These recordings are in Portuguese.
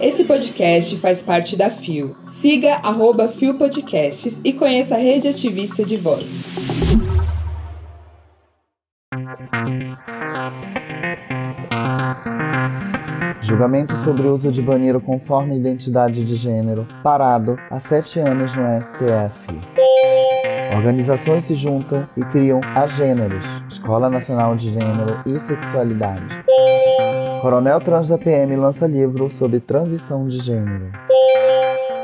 Esse podcast faz parte da FIO. Siga arroba FIO Podcasts e conheça a rede ativista de vozes. Julgamento sobre o uso de banheiro conforme identidade de gênero, parado há sete anos no STF. Organizações se juntam e criam a Gêneros, Escola Nacional de Gênero e Sexualidade. Coronel Trans da PM lança livro sobre transição de gênero.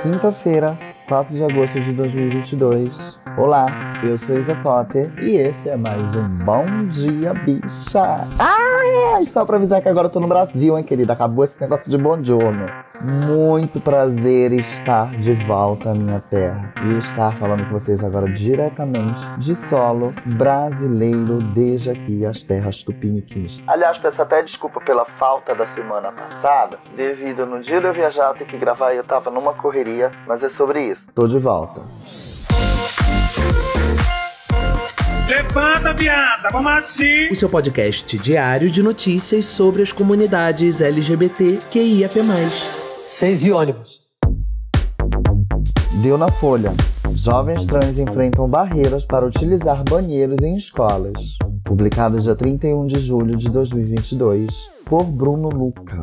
Quinta-feira, 4 de agosto de 2022. Olá, eu sou Isa Potter e esse é mais um Bom Dia Bicha. Ah, só pra avisar que agora eu tô no Brasil, hein, querida? Acabou esse negócio de bom giorno. Muito prazer estar de volta à minha terra e estar falando com vocês agora diretamente de solo brasileiro desde aqui as terras tupiniquins. Aliás, peço até desculpa pela falta da semana passada, devido no dia de eu viajar ter que gravar e eu tava numa correria, mas é sobre isso. Tô de volta. Levanta, viada, vamos assim. O seu podcast diário de notícias sobre as comunidades LGBT QIAP+. Seis e ônibus. Deu na Folha. Jovens trans enfrentam barreiras para utilizar banheiros em escolas. Publicado dia 31 de julho de 2022 por Bruno Luca.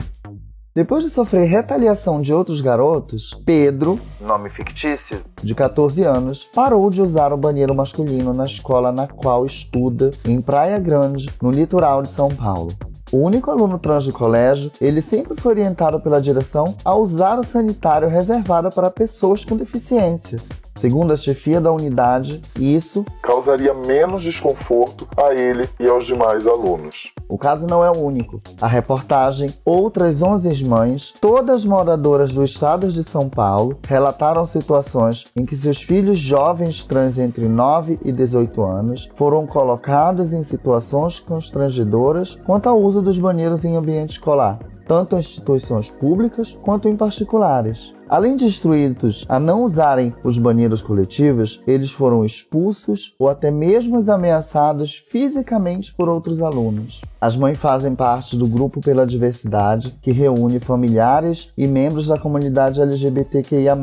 Depois de sofrer retaliação de outros garotos, Pedro, nome fictício, de 14 anos, parou de usar o banheiro masculino na escola na qual estuda, em Praia Grande, no litoral de São Paulo. O único aluno trans do colégio, ele sempre foi orientado pela direção a usar o sanitário reservado para pessoas com deficiência. Segundo a chefia da unidade, isso causaria menos desconforto a ele e aos demais alunos. O caso não é o único. A reportagem Outras 11 Mães, todas moradoras do estado de São Paulo, relataram situações em que seus filhos jovens trans entre 9 e 18 anos foram colocados em situações constrangedoras quanto ao uso dos banheiros em ambiente escolar, tanto em instituições públicas quanto em particulares. Além de instruídos a não usarem os banheiros coletivos, eles foram expulsos ou até mesmo ameaçados fisicamente por outros alunos. As mães fazem parte do Grupo pela Diversidade, que reúne familiares e membros da comunidade LGBTQIA,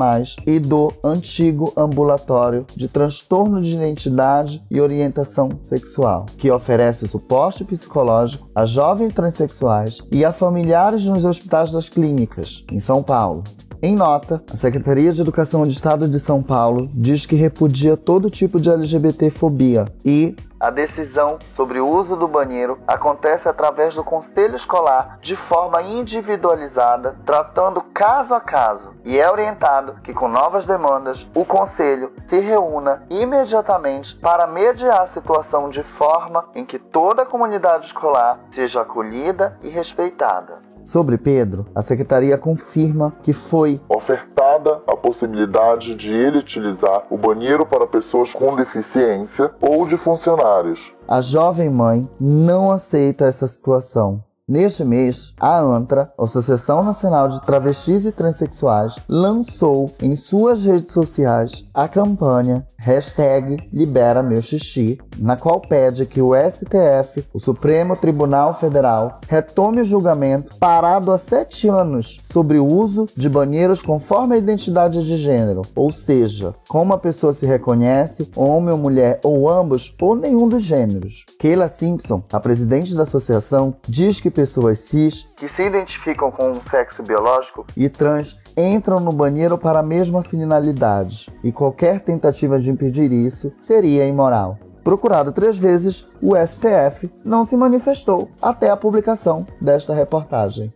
e do antigo ambulatório de transtorno de identidade e orientação sexual, que oferece suporte psicológico a jovens transexuais e a familiares nos hospitais das clínicas, em São Paulo. Em nota, a Secretaria de Educação do Estado de São Paulo diz que repudia todo tipo de LGBTfobia e a decisão sobre o uso do banheiro acontece através do conselho escolar de forma individualizada, tratando caso a caso, e é orientado que, com novas demandas, o conselho se reúna imediatamente para mediar a situação de forma em que toda a comunidade escolar seja acolhida e respeitada. Sobre Pedro, a secretaria confirma que foi ofertada a possibilidade de ele utilizar o banheiro para pessoas com deficiência ou de funcionários. A jovem mãe não aceita essa situação. Neste mês, a ANTRA, Associação Nacional de Travestis e Transsexuais, lançou em suas redes sociais a campanha hashtag Libera Meu Xixi, na qual pede que o STF, o Supremo Tribunal Federal, retome o julgamento parado há sete anos sobre o uso de banheiros conforme a identidade de gênero, ou seja, como a pessoa se reconhece, homem ou mulher, ou ambos, ou nenhum dos gêneros. Keila Simpson, a presidente da associação, diz que pessoas cis que se identificam com um sexo biológico e trans entram no banheiro para a mesma finalidade, e qualquer tentativa de impedir isso seria imoral. Procurado três vezes, o STF não se manifestou até a publicação desta reportagem.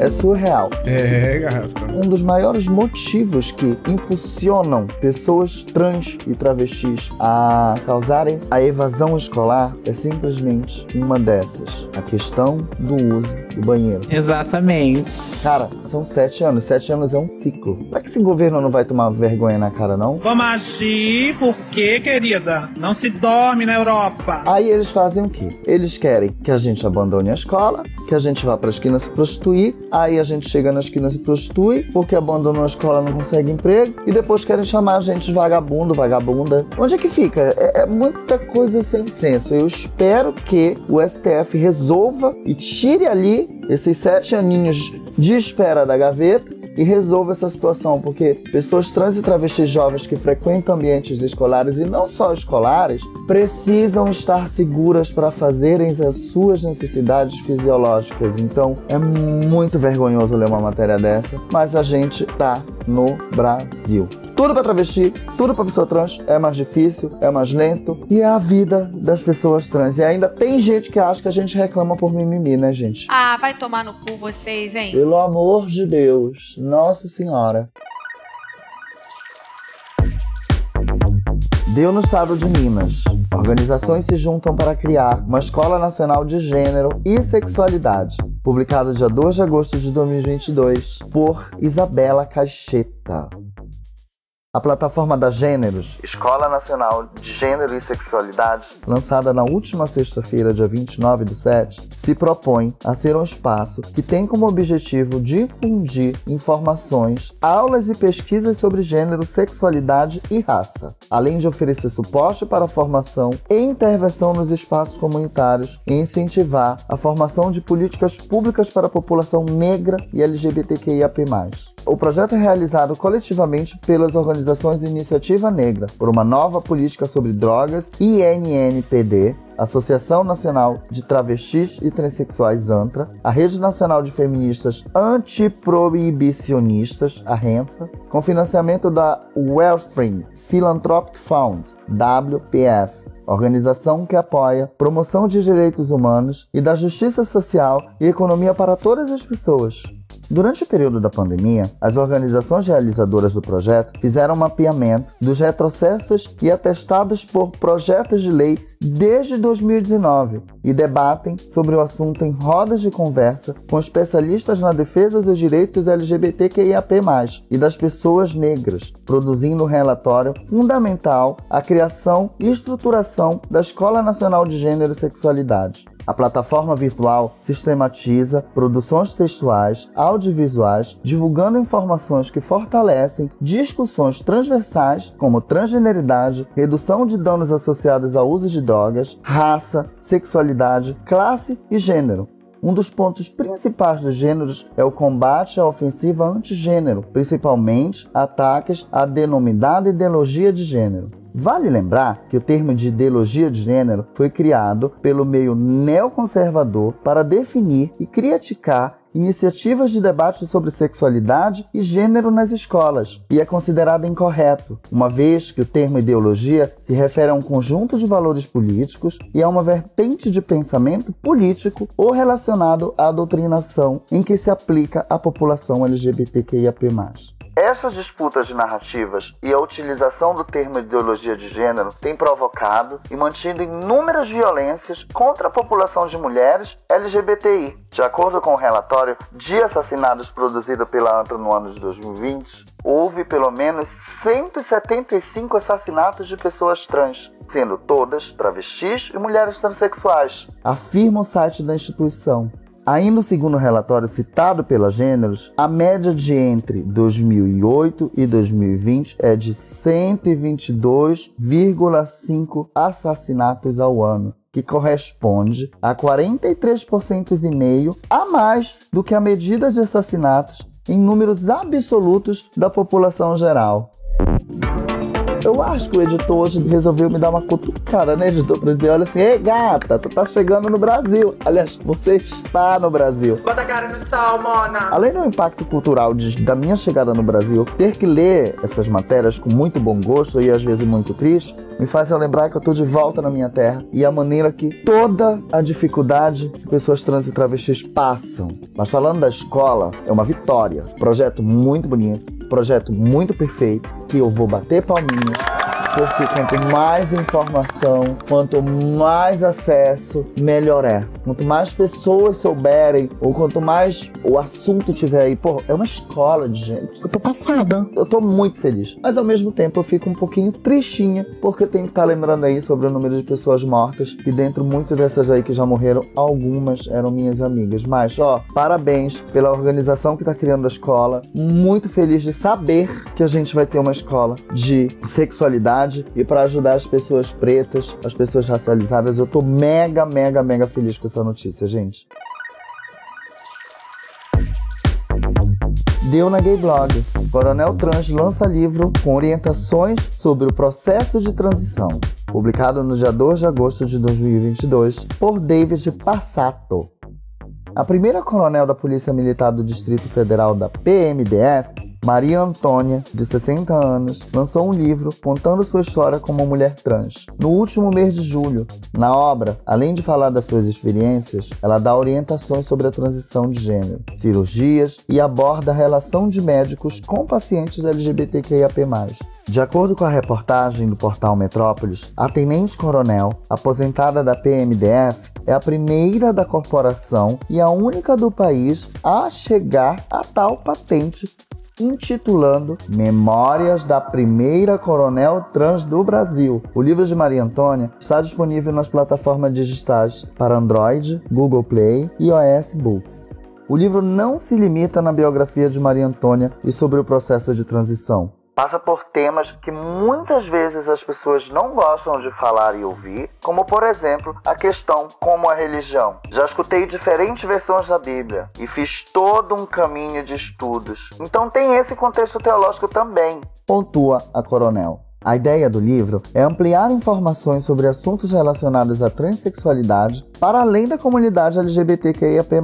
É surreal. É, garota. Um dos maiores motivos que impulsionam pessoas trans e travestis a causarem a evasão escolar é simplesmente uma dessas: a questão do uso do banheiro. Exatamente. Cara, são sete anos. Sete anos é um ciclo. Será que esse governo não vai tomar vergonha na cara, não? Vamos agir, porque, querida? Não se dorme na Europa. Aí eles fazem o quê? Eles querem que a gente abandone a escola, que a gente vá pra esquina se prostituir, aí a gente chega na esquina se prostitui, porque abandonou a escola, não consegue emprego e depois querem chamar a gente de vagabundo, vagabunda. Onde é que fica? É, é muita coisa sem senso. Eu espero que o STF resolva e tire ali esses sete aninhos de espera da gaveta e resolva essa situação, porque pessoas trans e travestis jovens que frequentam ambientes escolares e não só escolares precisam estar seguras para fazerem as suas necessidades fisiológicas. Então é muito vergonhoso ler uma matéria dessa, mas a gente tá no Brasil. Tudo para travesti, tudo para pessoa trans é mais difícil, é mais lento e é a vida das pessoas trans. E ainda tem gente que acha que a gente reclama por mimimi, né, gente? Ah, vai tomar no cu vocês, hein? Pelo amor de Deus, Nossa Senhora. Deu no estado de Minas. Organizações se juntam para criar uma Escola Nacional de Gênero e Sexualidade, publicado dia 2 de agosto de 2022 por Isabela Cacheta. A plataforma da Gêneros, Escola Nacional de Gênero e Sexualidade, lançada na última sexta-feira, dia 29 do 7, se propõe a ser um espaço que tem como objetivo difundir informações, aulas e pesquisas sobre gênero, sexualidade e raça, além de oferecer suporte para a formação e intervenção nos espaços comunitários e incentivar a formação de políticas públicas para a população negra e LGBTQIAP+. O projeto é realizado coletivamente pelas organizações de Iniciativa Negra por uma nova política sobre drogas, INNPD, Associação Nacional de Travestis e Transsexuais ANTRA, a Rede Nacional de Feministas Antiproibicionistas, a RENFA, com financiamento da Wellspring Philanthropic Fund, WPF, organização que apoia promoção de direitos humanos e da justiça social e economia para todas as pessoas. Durante o período da pandemia, as organizações realizadoras do projeto fizeram um mapeamento dos retrocessos e atestados por projetos de lei desde 2019 e debatem sobre o assunto em rodas de conversa com especialistas na defesa dos direitos LGBTQIAP+, e das pessoas negras, produzindo um relatório fundamental à criação e estruturação da Escola Nacional de Gênero e Sexualidade. A plataforma virtual sistematiza produções textuais, audiovisuais, divulgando informações que fortalecem discussões transversais como transgeneridade, redução de danos associados ao uso de drogas, raça, sexualidade, classe e gênero. Um dos pontos principais dos gêneros é o combate à ofensiva antigênero, principalmente ataques à denominada ideologia de gênero. Vale lembrar que o termo de ideologia de gênero foi criado pelo meio neoconservador para definir e criticar iniciativas de debate sobre sexualidade e gênero nas escolas, e é considerado incorreto, uma vez que o termo ideologia se refere a um conjunto de valores políticos e a uma vertente de pensamento político ou relacionado à doutrinação em que se aplica à população LGBTQIAP+. Essas disputas de narrativas e a utilização do termo ideologia de gênero têm provocado e mantido inúmeras violências contra a população de mulheres LGBTI. De acordo com o relatório de assassinatos produzido pela ANTRA no ano de 2020, houve pelo menos 175 assassinatos de pessoas trans, sendo todas travestis e mulheres transexuais, afirma o site da instituição. Ainda segundo o relatório citado pela Gêneros, a média de entre 2008 e 2020 é de 122,5 assassinatos ao ano, que corresponde a 43% e meio a mais do que a medida de assassinatos em números absolutos da população geral. Eu acho que o editor hoje resolveu me dar uma cutucada, né, editor? Pra dizer, olha assim, ei gata, tu tá chegando no Brasil. Aliás, você está no Brasil. Bota a cara no sol, mona. Além do impacto cultural de, da minha chegada no Brasil, ter que ler essas matérias com muito bom gosto e às vezes muito triste, me faz lembrar que eu tô de volta na minha terra e a maneira que toda a dificuldade que pessoas trans e travestis passam. Mas falando da escola, é uma vitória. Projeto muito bonito, projeto muito perfeito, que eu vou bater palminhas Porque quanto mais informação, quanto mais acesso, melhor é. Quanto mais pessoas souberem, ou quanto mais o assunto tiver aí, pô, é uma escola de gente. Eu tô passada. Eu tô muito feliz. Mas ao mesmo tempo eu fico um pouquinho tristinha, porque tem que estar tá lembrando aí sobre o número de pessoas mortas. E dentro muitas dessas aí que já morreram, algumas eram minhas amigas. Mas, ó, parabéns pela organização que tá criando a escola. Muito feliz de saber que a gente vai ter uma escola de sexualidade e para ajudar as pessoas pretas, as pessoas racializadas. Eu tô mega, mega, mega feliz com essa notícia, gente. Deu na Gay Blog. Coronel Trans lança livro com orientações sobre o processo de transição, publicado no dia 2 de agosto de 2022 por David Passato. A primeira coronel da Polícia Militar do Distrito Federal da PMDF Maria Antônia, de 60 anos, lançou um livro contando sua história como mulher trans. No último mês de julho, na obra, além de falar das suas experiências, ela dá orientações sobre a transição de gênero, cirurgias e aborda a relação de médicos com pacientes LGBTQIAP+. De acordo com a reportagem do portal Metrópolis, a tenente-coronel, aposentada da PMDF, é a primeira da corporação e a única do país a chegar a tal patente intitulando Memórias da Primeira Coronel Trans do Brasil. O livro de Maria Antônia está disponível nas plataformas digitais para Android, Google Play e iOS Books. O livro não se limita na biografia de Maria Antônia e sobre o processo de transição passa por temas que muitas vezes as pessoas não gostam de falar e ouvir, como por exemplo a questão como a religião. Já escutei diferentes versões da Bíblia e fiz todo um caminho de estudos. Então tem esse contexto teológico também, pontua a coronel. A ideia do livro é ampliar informações sobre assuntos relacionados à transexualidade para além da comunidade LGBTQIAP+.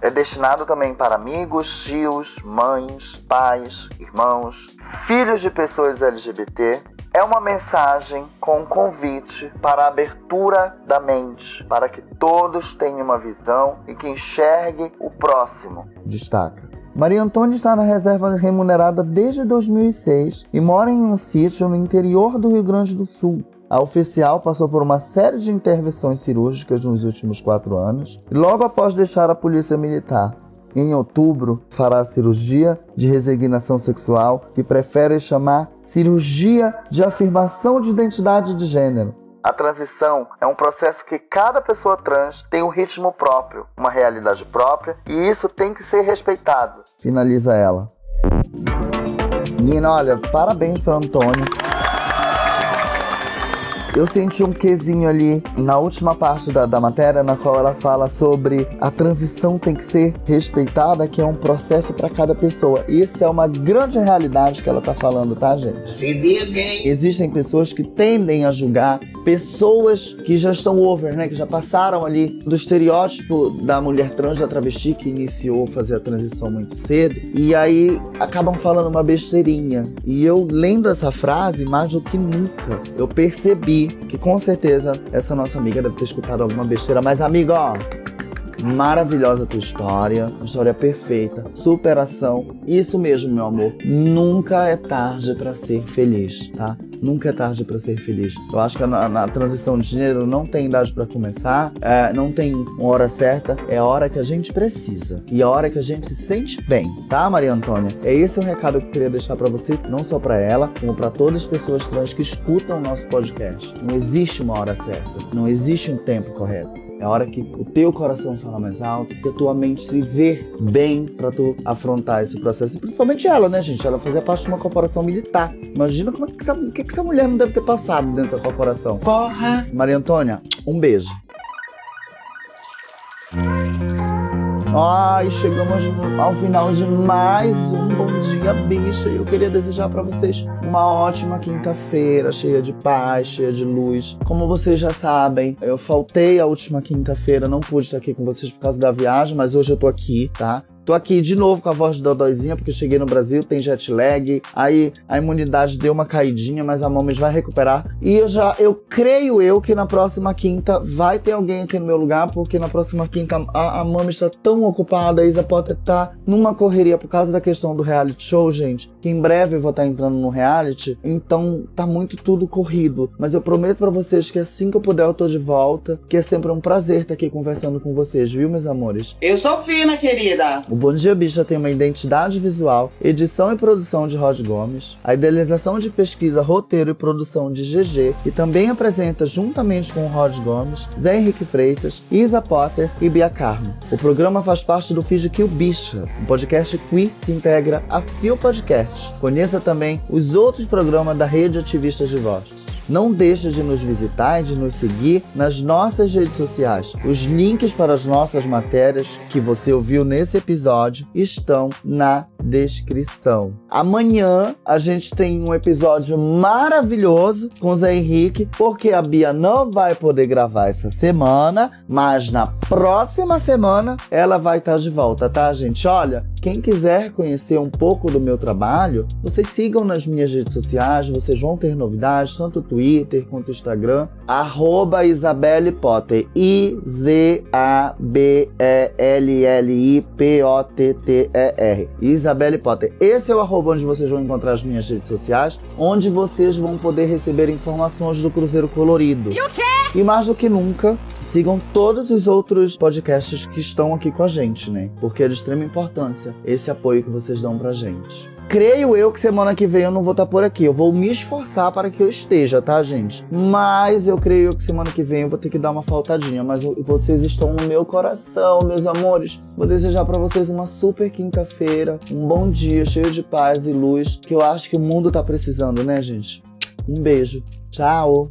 É destinado também para amigos, tios, mães, pais, irmãos, filhos de pessoas LGBT. É uma mensagem com um convite para a abertura da mente, para que todos tenham uma visão e que enxergue o próximo. Destaca. Maria Antônia está na reserva remunerada desde 2006 e mora em um sítio no interior do Rio Grande do Sul. A oficial passou por uma série de intervenções cirúrgicas nos últimos quatro anos e logo após deixar a polícia militar. Em outubro, fará a cirurgia de resignação sexual, que prefere chamar cirurgia de afirmação de identidade de gênero. A transição é um processo que cada pessoa trans tem um ritmo próprio, uma realidade própria, e isso tem que ser respeitado. Finaliza ela. Menina, olha, parabéns para Antônio eu senti um quesinho ali na última parte da, da matéria, na qual ela fala sobre a transição tem que ser respeitada, que é um processo para cada pessoa. Isso é uma grande realidade que ela tá falando, tá, gente? Se diga, Existem pessoas que tendem a julgar pessoas que já estão over, né? Que já passaram ali do estereótipo da mulher trans, da travesti, que iniciou fazer a transição muito cedo. E aí acabam falando uma besteirinha. E eu, lendo essa frase, mais do que nunca, eu percebi que com certeza essa nossa amiga deve ter escutado alguma besteira, mas amiga, ó, maravilhosa a tua história, uma história perfeita, superação. Isso mesmo, meu amor. Nunca é tarde para ser feliz, tá? Nunca é tarde para ser feliz. Eu acho que na, na, transição de gênero não tem idade para começar, é, não tem hora certa, é a hora que a gente precisa e a hora que a gente se sente bem, tá, Maria Antônia? É esse o recado que eu queria deixar para você, não só para ela, como para todas as pessoas trans que escutam o nosso podcast. Não existe uma hora certa, não existe um tempo correto. É a hora que o teu coração fala mais alto, que a tua mente se vê bem para tu afrontar esse processo. E principalmente ela, né, gente? Ela fazia parte de uma corporação militar. Imagina como é que essa, que, que essa mulher não deve ter passado dentro dessa corporação. Porra! Maria Antônia, um beijo. Ai, chegamos ao final de mais um Bom Dia Bicha e eu queria desejar para vocês uma ótima quinta-feira, cheia de paz, cheia de luz. Como vocês já sabem, eu faltei a última quinta-feira, não pude estar aqui com vocês por causa da viagem, mas hoje eu tô aqui, tá? Tô aqui de novo com a voz de dodóizinha, porque cheguei no Brasil, tem jet lag, aí a imunidade deu uma caidinha, mas a Mames vai recuperar. E eu já, eu creio eu que na próxima quinta vai ter alguém aqui no meu lugar, porque na próxima quinta a, a Mames tá tão ocupada, a Isa Potter tá numa correria por causa da questão do reality show, gente, que em breve eu vou estar tá entrando no reality, então tá muito tudo corrido. Mas eu prometo para vocês que assim que eu puder eu tô de volta, que é sempre um prazer estar aqui conversando com vocês, viu, meus amores? Eu sou fina, querida! O Bom Dia Bicha tem uma identidade visual, edição e produção de Rod Gomes, a idealização de pesquisa, roteiro e produção de GG, e também apresenta, juntamente com Rod Gomes, Zé Henrique Freitas, Isa Potter e Bia Carmo. O programa faz parte do feed Kill Bicha, um podcast que integra a Fio Podcast. Conheça também os outros programas da Rede Ativistas de Voz. Não deixe de nos visitar e de nos seguir nas nossas redes sociais. Os links para as nossas matérias que você ouviu nesse episódio estão na descrição. Amanhã a gente tem um episódio maravilhoso com o Zé Henrique, porque a Bia não vai poder gravar essa semana, mas na próxima semana ela vai estar de volta, tá, gente? Olha, quem quiser conhecer um pouco do meu trabalho, vocês sigam nas minhas redes sociais, vocês vão ter novidades, tanto Twitter quanto Instagram, arroba Isabelle Potter, I-Z-A-B-E-L-L-I-P-O-T-T-E-R, Isabelle Potter. Esse é o arroba onde vocês vão encontrar as minhas redes sociais, onde vocês vão poder receber informações do Cruzeiro Colorido. E o quê? E mais do que nunca, sigam todos os outros podcasts que estão aqui com a gente, né? Porque é de extrema importância esse apoio que vocês dão pra gente. Creio eu que semana que vem eu não vou estar por aqui. Eu vou me esforçar para que eu esteja, tá, gente? Mas eu creio que semana que vem eu vou ter que dar uma faltadinha. Mas vocês estão no meu coração, meus amores. Vou desejar para vocês uma super quinta-feira, um bom dia cheio de paz e luz, que eu acho que o mundo tá precisando, né, gente? Um beijo. Tchau.